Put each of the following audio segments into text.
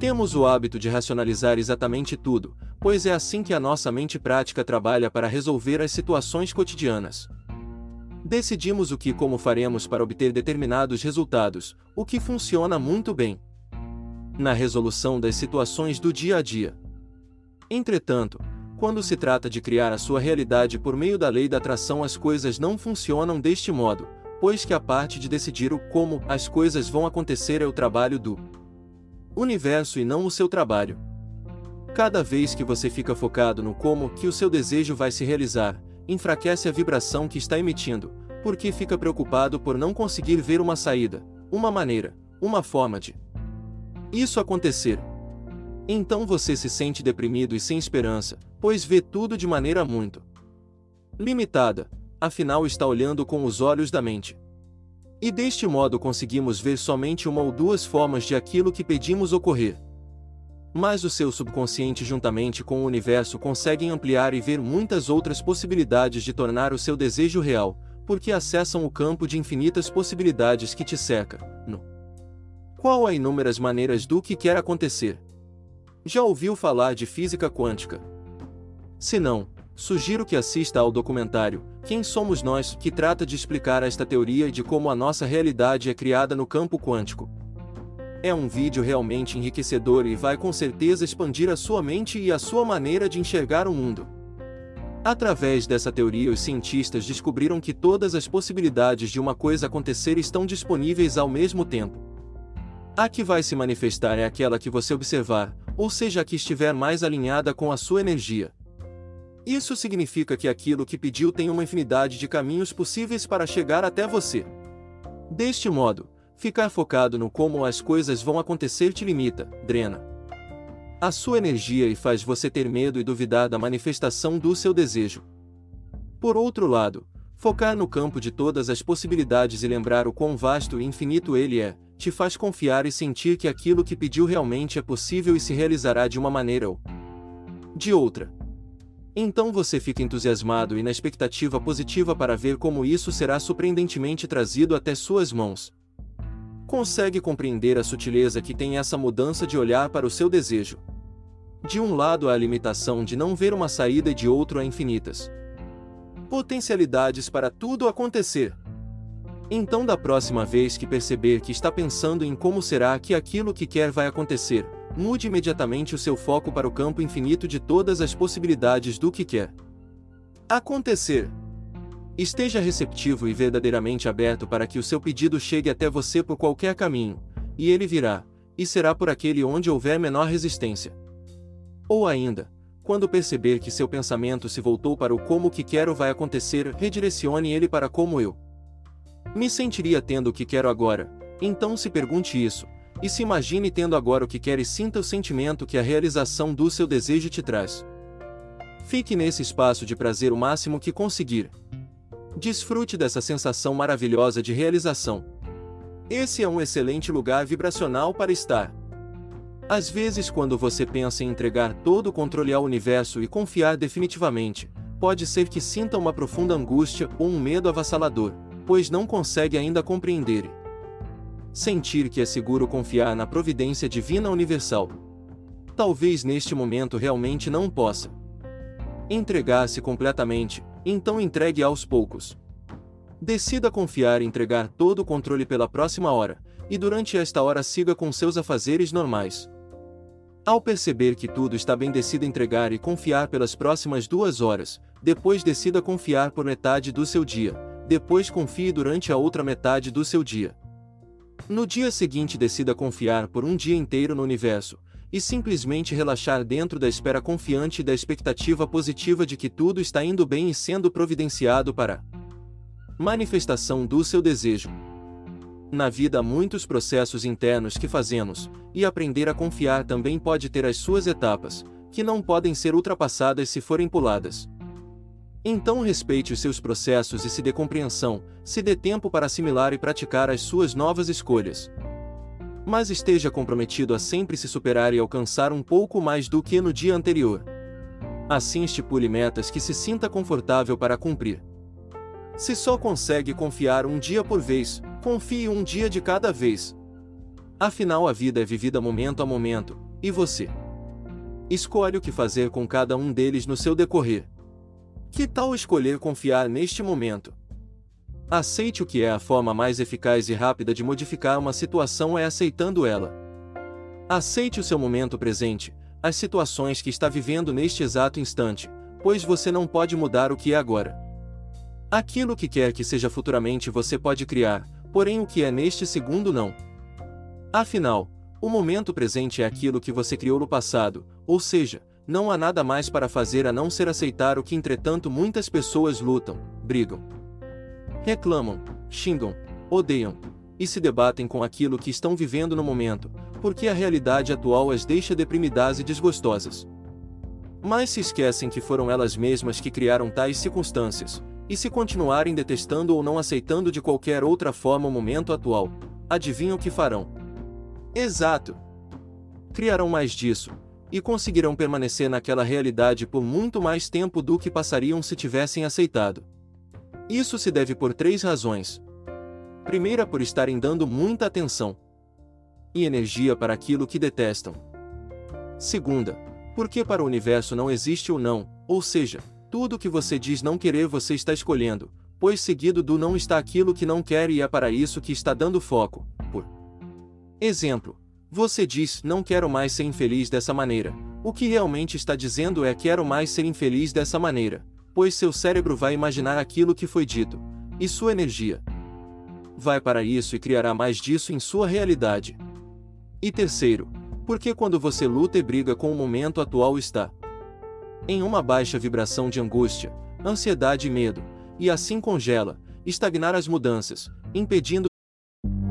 Temos o hábito de racionalizar exatamente tudo, pois é assim que a nossa mente prática trabalha para resolver as situações cotidianas. Decidimos o que e como faremos para obter determinados resultados, o que funciona muito bem na resolução das situações do dia a dia. Entretanto, quando se trata de criar a sua realidade por meio da lei da atração, as coisas não funcionam deste modo, pois que a parte de decidir o como as coisas vão acontecer é o trabalho do universo e não o seu trabalho. Cada vez que você fica focado no como que o seu desejo vai se realizar, enfraquece a vibração que está emitindo, porque fica preocupado por não conseguir ver uma saída, uma maneira, uma forma de isso acontecer. Então você se sente deprimido e sem esperança, pois vê tudo de maneira muito limitada, afinal está olhando com os olhos da mente. E deste modo conseguimos ver somente uma ou duas formas de aquilo que pedimos ocorrer. Mas o seu subconsciente, juntamente com o universo, conseguem ampliar e ver muitas outras possibilidades de tornar o seu desejo real, porque acessam o campo de infinitas possibilidades que te cerca, no qual há inúmeras maneiras do que quer acontecer. Já ouviu falar de física quântica? Se não, sugiro que assista ao documentário Quem Somos Nós, que trata de explicar esta teoria e de como a nossa realidade é criada no campo quântico. É um vídeo realmente enriquecedor e vai com certeza expandir a sua mente e a sua maneira de enxergar o mundo. Através dessa teoria, os cientistas descobriram que todas as possibilidades de uma coisa acontecer estão disponíveis ao mesmo tempo. A que vai se manifestar é aquela que você observar, ou seja, a que estiver mais alinhada com a sua energia. Isso significa que aquilo que pediu tem uma infinidade de caminhos possíveis para chegar até você. Deste modo, ficar focado no como as coisas vão acontecer te limita, drena a sua energia e faz você ter medo e duvidar da manifestação do seu desejo. Por outro lado, focar no campo de todas as possibilidades e lembrar o quão vasto e infinito ele é, te faz confiar e sentir que aquilo que pediu realmente é possível e se realizará de uma maneira ou de outra. Então você fica entusiasmado e na expectativa positiva para ver como isso será surpreendentemente trazido até suas mãos. Consegue compreender a sutileza que tem essa mudança de olhar para o seu desejo. De um lado há a limitação de não ver uma saída e de outro há infinitas potencialidades para tudo acontecer. Então, da próxima vez que perceber que está pensando em como será que aquilo que quer vai acontecer, mude imediatamente o seu foco para o campo infinito de todas as possibilidades do que quer acontecer. Esteja receptivo e verdadeiramente aberto para que o seu pedido chegue até você por qualquer caminho, e ele virá, e será por aquele onde houver menor resistência. Ou ainda, quando perceber que seu pensamento se voltou para o como que quero vai acontecer, redirecione ele para como eu me sentiria tendo o que quero agora. Então se pergunte isso, e se imagine tendo agora o que quer e sinta o sentimento que a realização do seu desejo te traz. Fique nesse espaço de prazer o máximo que conseguir. Desfrute dessa sensação maravilhosa de realização. Esse é um excelente lugar vibracional para estar. Às vezes, quando você pensa em entregar todo o controle ao universo e confiar definitivamente, pode ser que sinta uma profunda angústia ou um medo avassalador, pois não consegue ainda compreender. Sentir que é seguro confiar na providência divina universal. Talvez neste momento realmente não possa entregar-se completamente, então entregue aos poucos. Decida confiar e entregar todo o controle pela próxima hora, e durante esta hora siga com seus afazeres normais. Ao perceber que tudo está bem, decida entregar e confiar pelas próximas duas horas, depois decida confiar por metade do seu dia, depois confie durante a outra metade do seu dia. No dia seguinte, decida confiar por um dia inteiro no universo, e simplesmente relaxar dentro da espera confiante e da expectativa positiva de que tudo está indo bem e sendo providenciado para manifestação do seu desejo. Na vida há muitos processos internos que fazemos, e aprender a confiar também pode ter as suas etapas, que não podem ser ultrapassadas se forem puladas. Então respeite os seus processos e se dê compreensão, se dê tempo para assimilar e praticar as suas novas escolhas. Mas esteja comprometido a sempre se superar e alcançar um pouco mais do que no dia anterior. Assim estipule metas que se sinta confortável para cumprir. Se só consegue confiar um dia por vez, confie um dia de cada vez. Afinal, a vida é vivida momento a momento, e você? Escolhe o que fazer com cada um deles no seu decorrer. Que tal escolher confiar neste momento? Aceite o que é a forma mais eficaz e rápida de modificar uma situação é aceitando ela. Aceite o seu momento presente, as situações que está vivendo neste exato instante, pois você não pode mudar o que é agora. Aquilo que quer que seja futuramente você pode criar, porém o que é neste segundo não. Afinal, o momento presente é aquilo que você criou no passado, ou seja, não há nada mais para fazer a não ser aceitar o que entretanto muitas pessoas lutam, brigam, reclamam, xingam, odeiam e se debatem com aquilo que estão vivendo no momento, porque a realidade atual as deixa deprimidas e desgostosas. Mas se esquecem que foram elas mesmas que criaram tais circunstâncias, e se continuarem detestando ou não aceitando de qualquer outra forma o momento atual, adivinham o que farão? Exato! Criarão mais disso, e conseguirão permanecer naquela realidade por muito mais tempo do que passariam se tivessem aceitado. Isso se deve por três razões. Primeira, por estarem dando muita atenção e energia para aquilo que detestam. Segunda, porque para o universo não existe o não, ou seja, tudo que você diz não querer você está escolhendo, pois seguido do não está aquilo que não quer e é para isso que está dando foco. Por exemplo, você diz não quero mais ser infeliz dessa maneira. O que realmente está dizendo é quero mais ser infeliz dessa maneira, pois seu cérebro vai imaginar aquilo que foi dito, e sua energia vai para isso e criará mais disso em sua realidade. E terceiro, porque quando você luta e briga com o momento atual está em uma baixa vibração de angústia, ansiedade e medo, e assim congela, estagnar as mudanças, impedindo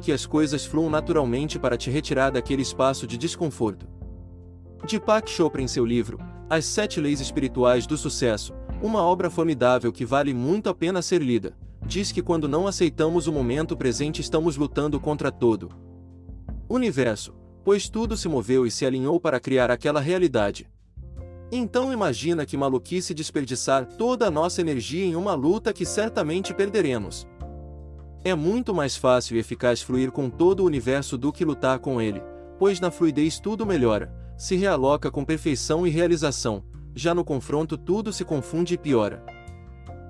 Que as coisas fluam naturalmente para te retirar daquele espaço de desconforto. Deepak Chopra em seu livro, As Sete Leis Espirituais do Sucesso, uma obra formidável que vale muito a pena ser lida, diz que quando não aceitamos o momento presente estamos lutando contra todo universo, pois tudo se moveu e se alinhou para criar aquela realidade. Então imagina que maluquice desperdiçar toda a nossa energia em uma luta que certamente perderemos. É muito mais fácil e eficaz fluir com todo o universo do que lutar com ele, pois na fluidez tudo melhora, se realoca com perfeição e realização, já no confronto tudo se confunde e piora.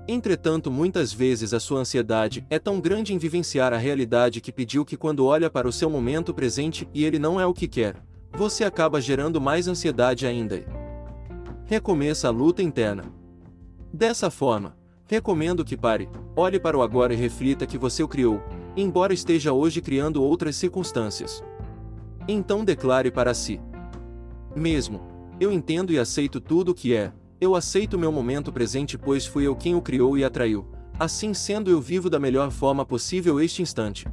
Entretanto, muitas vezes a sua ansiedade é tão grande em vivenciar a realidade que pediu que, quando olha para o seu momento presente e ele não é o que quer, você acaba gerando mais ansiedade ainda. Recomeça a luta interna. Dessa forma, recomendo que pare, olhe para o agora e reflita que você o criou, embora esteja hoje criando outras circunstâncias. Então declare para si: Mesmo, eu entendo e aceito tudo o que é, eu aceito meu momento presente, pois fui eu quem o criou e atraiu. Assim sendo, eu vivo da melhor forma possível este instante.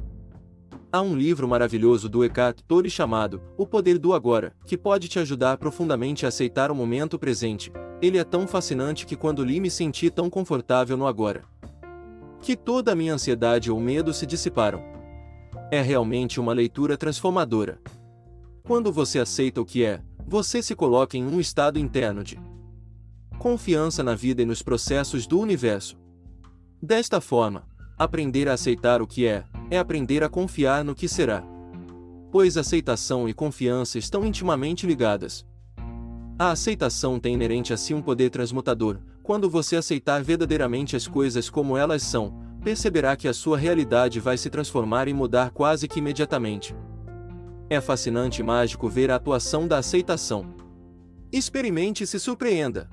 Há um livro maravilhoso do Eckhart Tolle chamado O Poder do Agora, que pode te ajudar profundamente a aceitar o momento presente. Ele é tão fascinante que quando li me senti tão confortável no agora. Que toda a minha ansiedade ou medo se dissiparam. É realmente uma leitura transformadora. Quando você aceita o que é, você se coloca em um estado interno de confiança na vida e nos processos do universo. Desta forma, aprender a aceitar o que é, é aprender a confiar no que será. Pois aceitação e confiança estão intimamente ligadas. A aceitação tem inerente a si um poder transmutador. Quando você aceitar verdadeiramente as coisas como elas são, perceberá que a sua realidade vai se transformar e mudar quase que imediatamente. É fascinante e mágico ver a atuação da aceitação. Experimente e se surpreenda.